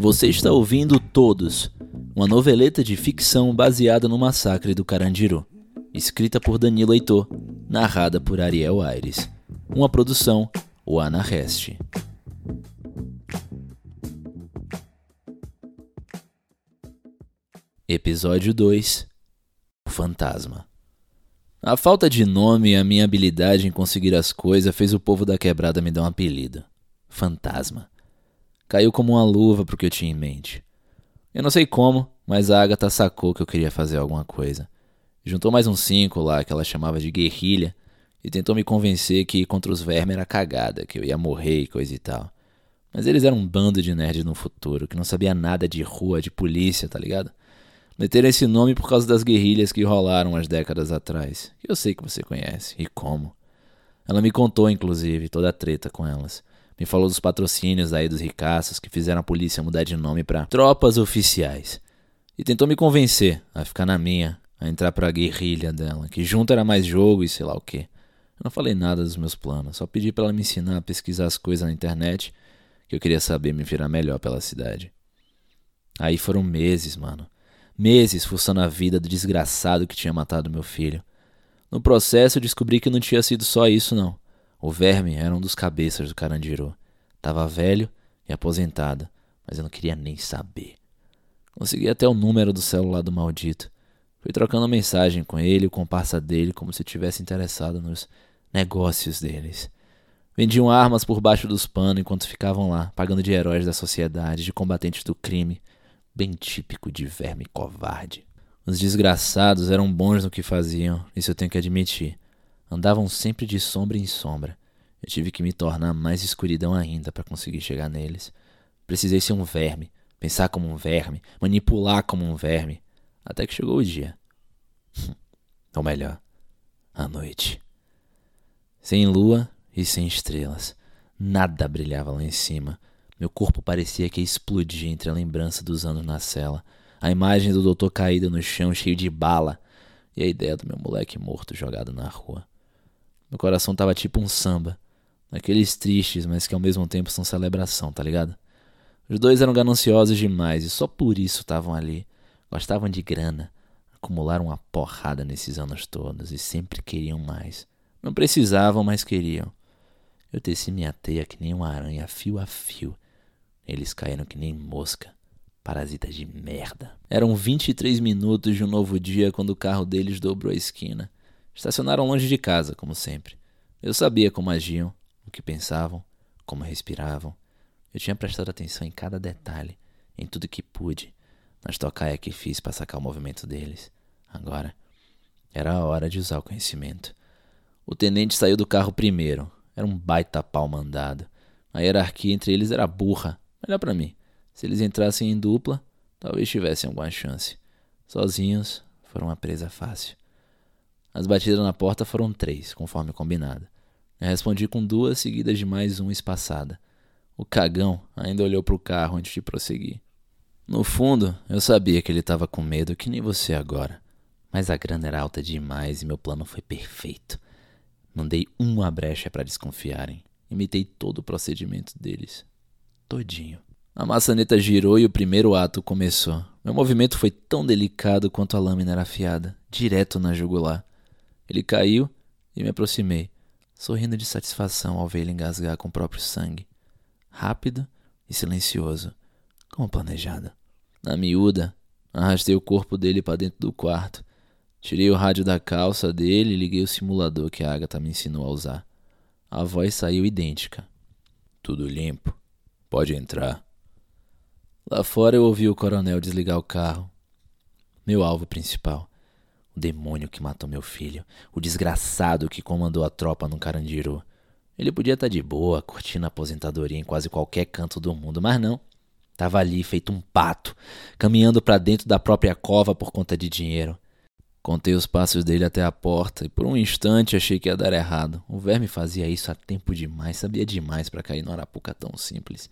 Você está ouvindo Todos, uma noveleta de ficção baseada no massacre do Carandiru, escrita por Danilo Heitor, narrada por Ariel Aires. Uma produção, o Reste. Episódio 2 O Fantasma A falta de nome e a minha habilidade em conseguir as coisas fez o povo da quebrada me dar um apelido: Fantasma. Caiu como uma luva pro que eu tinha em mente. Eu não sei como, mas a Agatha sacou que eu queria fazer alguma coisa. Juntou mais uns cinco lá que ela chamava de guerrilha e tentou me convencer que ir contra os vermes era cagada, que eu ia morrer e coisa e tal. Mas eles eram um bando de nerds no futuro, que não sabia nada de rua, de polícia, tá ligado? Meteram esse nome por causa das guerrilhas que rolaram umas décadas atrás. Que eu sei que você conhece. E como. Ela me contou, inclusive, toda a treta com elas. Me falou dos patrocínios aí dos ricaços que fizeram a polícia mudar de nome para Tropas Oficiais. E tentou me convencer a ficar na minha, a entrar pra guerrilha dela, que junto era mais jogo e sei lá o que. Eu não falei nada dos meus planos, só pedi para ela me ensinar a pesquisar as coisas na internet, que eu queria saber me virar melhor pela cidade. Aí foram meses, mano. Meses fuçando a vida do desgraçado que tinha matado meu filho. No processo, descobri que não tinha sido só isso, não. O verme era um dos cabeças do Carandiru. Tava velho e aposentado, mas eu não queria nem saber. Consegui até o número do celular do maldito. Fui trocando mensagem com ele e o comparsa dele como se tivesse interessado nos negócios deles. Vendiam armas por baixo dos panos enquanto ficavam lá, pagando de heróis da sociedade, de combatentes do crime, bem típico de verme covarde. Os desgraçados eram bons no que faziam, isso eu tenho que admitir. Andavam sempre de sombra em sombra. Eu tive que me tornar mais escuridão ainda para conseguir chegar neles. Precisei ser um verme, pensar como um verme, manipular como um verme, até que chegou o dia. Ou melhor, a noite. Sem lua e sem estrelas. Nada brilhava lá em cima. Meu corpo parecia que ia explodir entre a lembrança dos anos na cela, a imagem do doutor caído no chão cheio de bala e a ideia do meu moleque morto jogado na rua. Meu coração tava tipo um samba, daqueles tristes, mas que ao mesmo tempo são celebração, tá ligado? Os dois eram gananciosos demais e só por isso estavam ali. Gostavam de grana, acumularam uma porrada nesses anos todos e sempre queriam mais. Não precisavam, mas queriam. Eu teci minha teia que nem uma aranha fio a fio eles caíram que nem mosca. Parasitas de merda. Eram 23 minutos de um novo dia quando o carro deles dobrou a esquina. Estacionaram longe de casa, como sempre. Eu sabia como agiam, o que pensavam, como respiravam. Eu tinha prestado atenção em cada detalhe, em tudo que pude, nas tocaias que fiz para sacar o movimento deles. Agora, era a hora de usar o conhecimento. O tenente saiu do carro primeiro. Era um baita pau mandado. A hierarquia entre eles era burra, Melhor para mim. Se eles entrassem em dupla, talvez tivessem alguma chance. Sozinhos, foram uma presa fácil. As batidas na porta foram três, conforme combinado. Eu respondi com duas seguidas de mais uma espaçada. O cagão ainda olhou para o carro antes de prosseguir. No fundo, eu sabia que ele estava com medo, que nem você agora. Mas a grana era alta demais e meu plano foi perfeito. Não dei uma brecha para desconfiarem. Imitei todo o procedimento deles todinho. A maçaneta girou e o primeiro ato começou. Meu movimento foi tão delicado quanto a lâmina era afiada, direto na jugular. Ele caiu e me aproximei, sorrindo de satisfação ao ele engasgar com o próprio sangue. Rápido e silencioso, como planejado. Na miúda, arrastei o corpo dele para dentro do quarto. Tirei o rádio da calça dele e liguei o simulador que a Agatha me ensinou a usar. A voz saiu idêntica. Tudo limpo. Pode entrar. Lá fora eu ouvi o coronel desligar o carro. Meu alvo principal. O demônio que matou meu filho. O desgraçado que comandou a tropa no Carandiru. Ele podia estar tá de boa, curtindo a aposentadoria em quase qualquer canto do mundo, mas não. Tava ali, feito um pato, caminhando para dentro da própria cova por conta de dinheiro. Contei os passos dele até a porta e por um instante achei que ia dar errado. O verme fazia isso há tempo demais, sabia demais para cair no arapuca tão simples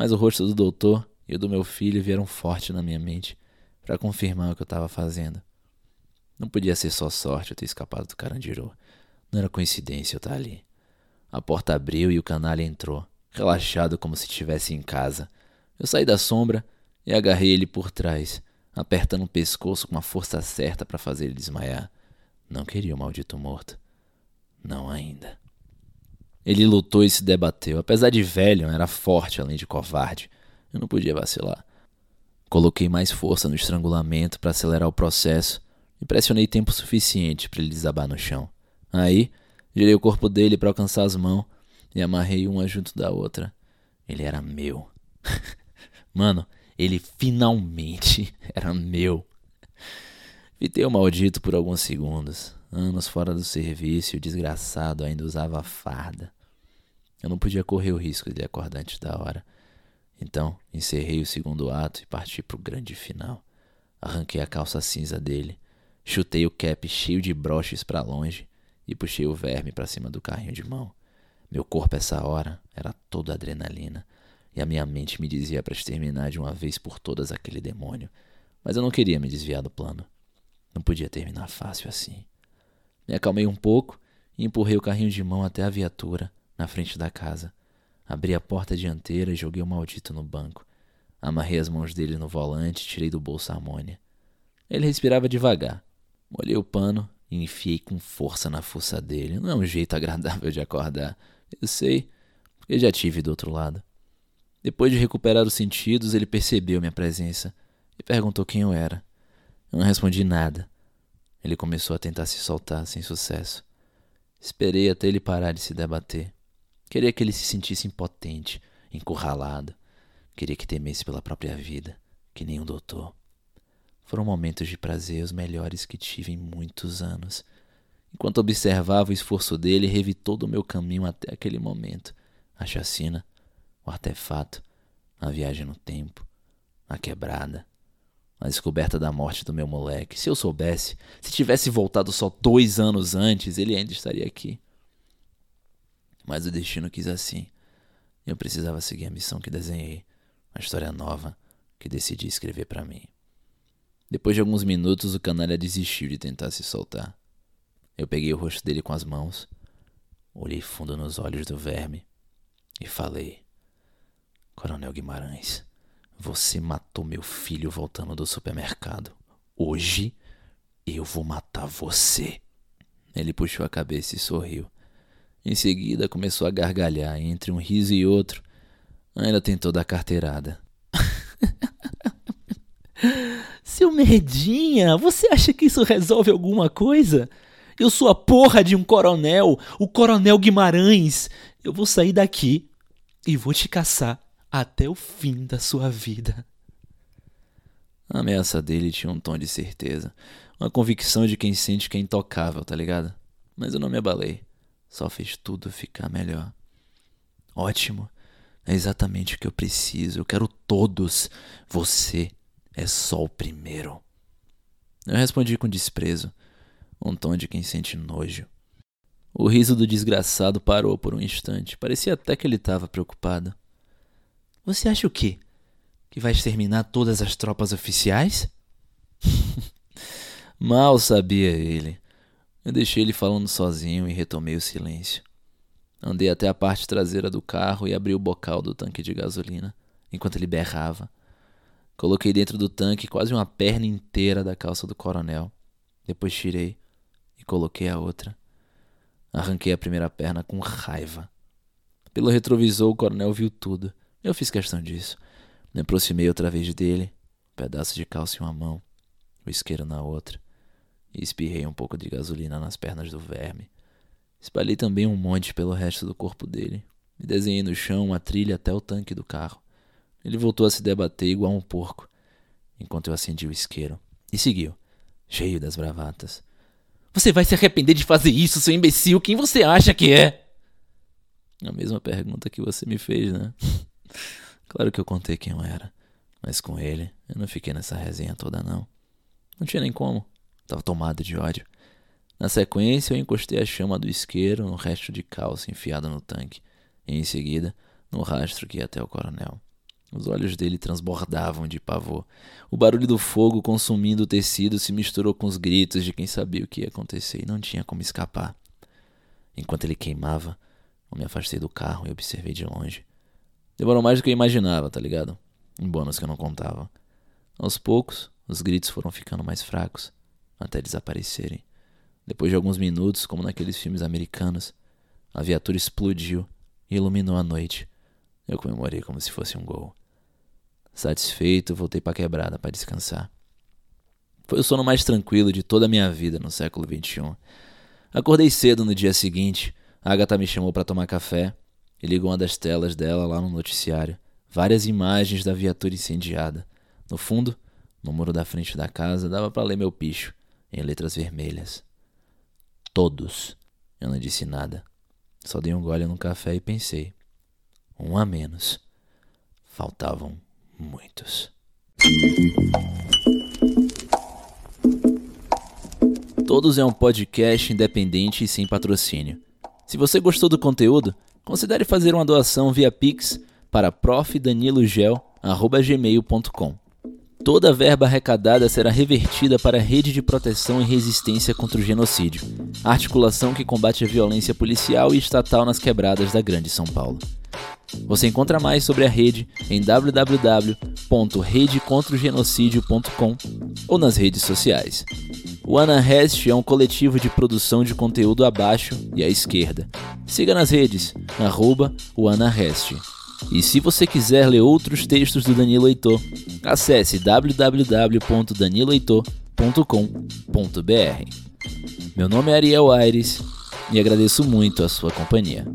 mas o rosto do doutor e o do meu filho vieram forte na minha mente para confirmar o que eu estava fazendo. Não podia ser só sorte eu ter escapado do Carandiru. Não era coincidência eu estar ali. A porta abriu e o canalha entrou, relaxado como se estivesse em casa. Eu saí da sombra e agarrei ele por trás, apertando o pescoço com a força certa para fazer ele desmaiar. Não queria o maldito morto. Não ainda. Ele lutou e se debateu. Apesar de velho, era forte além de covarde. Eu não podia vacilar. Coloquei mais força no estrangulamento para acelerar o processo e pressionei tempo suficiente para ele desabar no chão. Aí, girei o corpo dele para alcançar as mãos e amarrei uma junto da outra. Ele era meu. Mano, ele finalmente era meu. Fitei o maldito por alguns segundos. Anos fora do serviço o desgraçado ainda usava farda. Eu não podia correr o risco de acordar antes da hora. Então, encerrei o segundo ato e parti para o grande final. Arranquei a calça cinza dele, chutei o cap cheio de broches para longe e puxei o verme para cima do carrinho de mão. Meu corpo, essa hora, era todo adrenalina e a minha mente me dizia para exterminar de uma vez por todas aquele demônio. Mas eu não queria me desviar do plano. Não podia terminar fácil assim. Me acalmei um pouco e empurrei o carrinho de mão até a viatura, na frente da casa. Abri a porta dianteira e joguei o maldito no banco. Amarrei as mãos dele no volante e tirei do bolso a amônia. Ele respirava devagar. Molhei o pano e enfiei com força na fuça dele. Não é um jeito agradável de acordar. Eu sei, porque já tive do outro lado. Depois de recuperar os sentidos, ele percebeu minha presença e perguntou quem eu era. Eu não respondi nada. Ele começou a tentar se soltar sem sucesso. Esperei até ele parar de se debater. Queria que ele se sentisse impotente, encurralado. Queria que temesse pela própria vida, que nem um doutor. Foram momentos de prazer os melhores que tive em muitos anos. Enquanto observava o esforço dele, revi todo o meu caminho até aquele momento. A chacina, o artefato, a viagem no tempo, a quebrada, a descoberta da morte do meu moleque. Se eu soubesse, se tivesse voltado só dois anos antes, ele ainda estaria aqui. Mas o destino quis assim. Eu precisava seguir a missão que desenhei, a história nova que decidi escrever para mim. Depois de alguns minutos, o canalha desistiu de tentar se soltar. Eu peguei o rosto dele com as mãos, olhei fundo nos olhos do verme e falei: Coronel Guimarães, você matou meu filho voltando do supermercado. Hoje eu vou matar você. Ele puxou a cabeça e sorriu. Em seguida, começou a gargalhar entre um riso e outro. Ainda tentou dar carteirada. Seu merdinha, você acha que isso resolve alguma coisa? Eu sou a porra de um coronel, o coronel Guimarães. Eu vou sair daqui e vou te caçar até o fim da sua vida. A ameaça dele tinha um tom de certeza, uma convicção de quem sente que é intocável, tá ligado? Mas eu não me abalei. Só fez tudo ficar melhor. Ótimo. É exatamente o que eu preciso. Eu quero todos. Você é só o primeiro. Eu respondi com desprezo, um tom de quem sente nojo. O riso do desgraçado parou por um instante. Parecia até que ele estava preocupado. Você acha o quê? Que vai exterminar todas as tropas oficiais? Mal sabia ele. Eu deixei ele falando sozinho e retomei o silêncio. Andei até a parte traseira do carro e abri o bocal do tanque de gasolina, enquanto ele berrava. Coloquei dentro do tanque quase uma perna inteira da calça do coronel. Depois tirei e coloquei a outra. Arranquei a primeira perna com raiva. Pelo retrovisor, o coronel viu tudo. Eu fiz questão disso. Me aproximei outra vez dele, um pedaço de calça em uma mão, o isqueiro na outra e espirrei um pouco de gasolina nas pernas do verme. Espalhei também um monte pelo resto do corpo dele e desenhei no chão uma trilha até o tanque do carro. Ele voltou a se debater igual um porco, enquanto eu acendi o isqueiro, e seguiu, cheio das bravatas. Você vai se arrepender de fazer isso, seu imbecil! Quem você acha que é? A mesma pergunta que você me fez, né? claro que eu contei quem eu era, mas com ele eu não fiquei nessa resenha toda, não. Não tinha nem como. Estava tomado de ódio. Na sequência, eu encostei a chama do isqueiro no resto de calça enfiado no tanque, e em seguida, no rastro que ia até o coronel. Os olhos dele transbordavam de pavor. O barulho do fogo consumindo o tecido se misturou com os gritos de quem sabia o que ia acontecer e não tinha como escapar. Enquanto ele queimava, eu me afastei do carro e observei de longe. Demorou mais do que eu imaginava, tá ligado? Um bônus que eu não contava. Aos poucos, os gritos foram ficando mais fracos, até desaparecerem. Depois de alguns minutos, como naqueles filmes americanos, a viatura explodiu e iluminou a noite. Eu comemorei como se fosse um gol. Satisfeito, voltei para quebrada para descansar. Foi o sono mais tranquilo de toda a minha vida no século XXI. Acordei cedo no dia seguinte. A Agatha me chamou para tomar café e ligou uma das telas dela lá no noticiário. Várias imagens da viatura incendiada. No fundo, no muro da frente da casa, dava para ler meu picho, em letras vermelhas. Todos. Eu não disse nada. Só dei um gole no café e pensei. Um a menos. Faltavam muitos. Todos é um podcast independente e sem patrocínio. Se você gostou do conteúdo, considere fazer uma doação via Pix para profdanilogel.gmail.com. Toda a verba arrecadada será revertida para a Rede de Proteção e Resistência contra o Genocídio, articulação que combate a violência policial e estatal nas quebradas da Grande São Paulo. Você encontra mais sobre a rede em www.redecontrogenocidio.com ou nas redes sociais. O Anarrest é um coletivo de produção de conteúdo abaixo e à esquerda. Siga nas redes, arroba o. E se você quiser ler outros textos do Danilo Heitor, acesse www.daniloheitor.com.br. Meu nome é Ariel Aires e agradeço muito a sua companhia.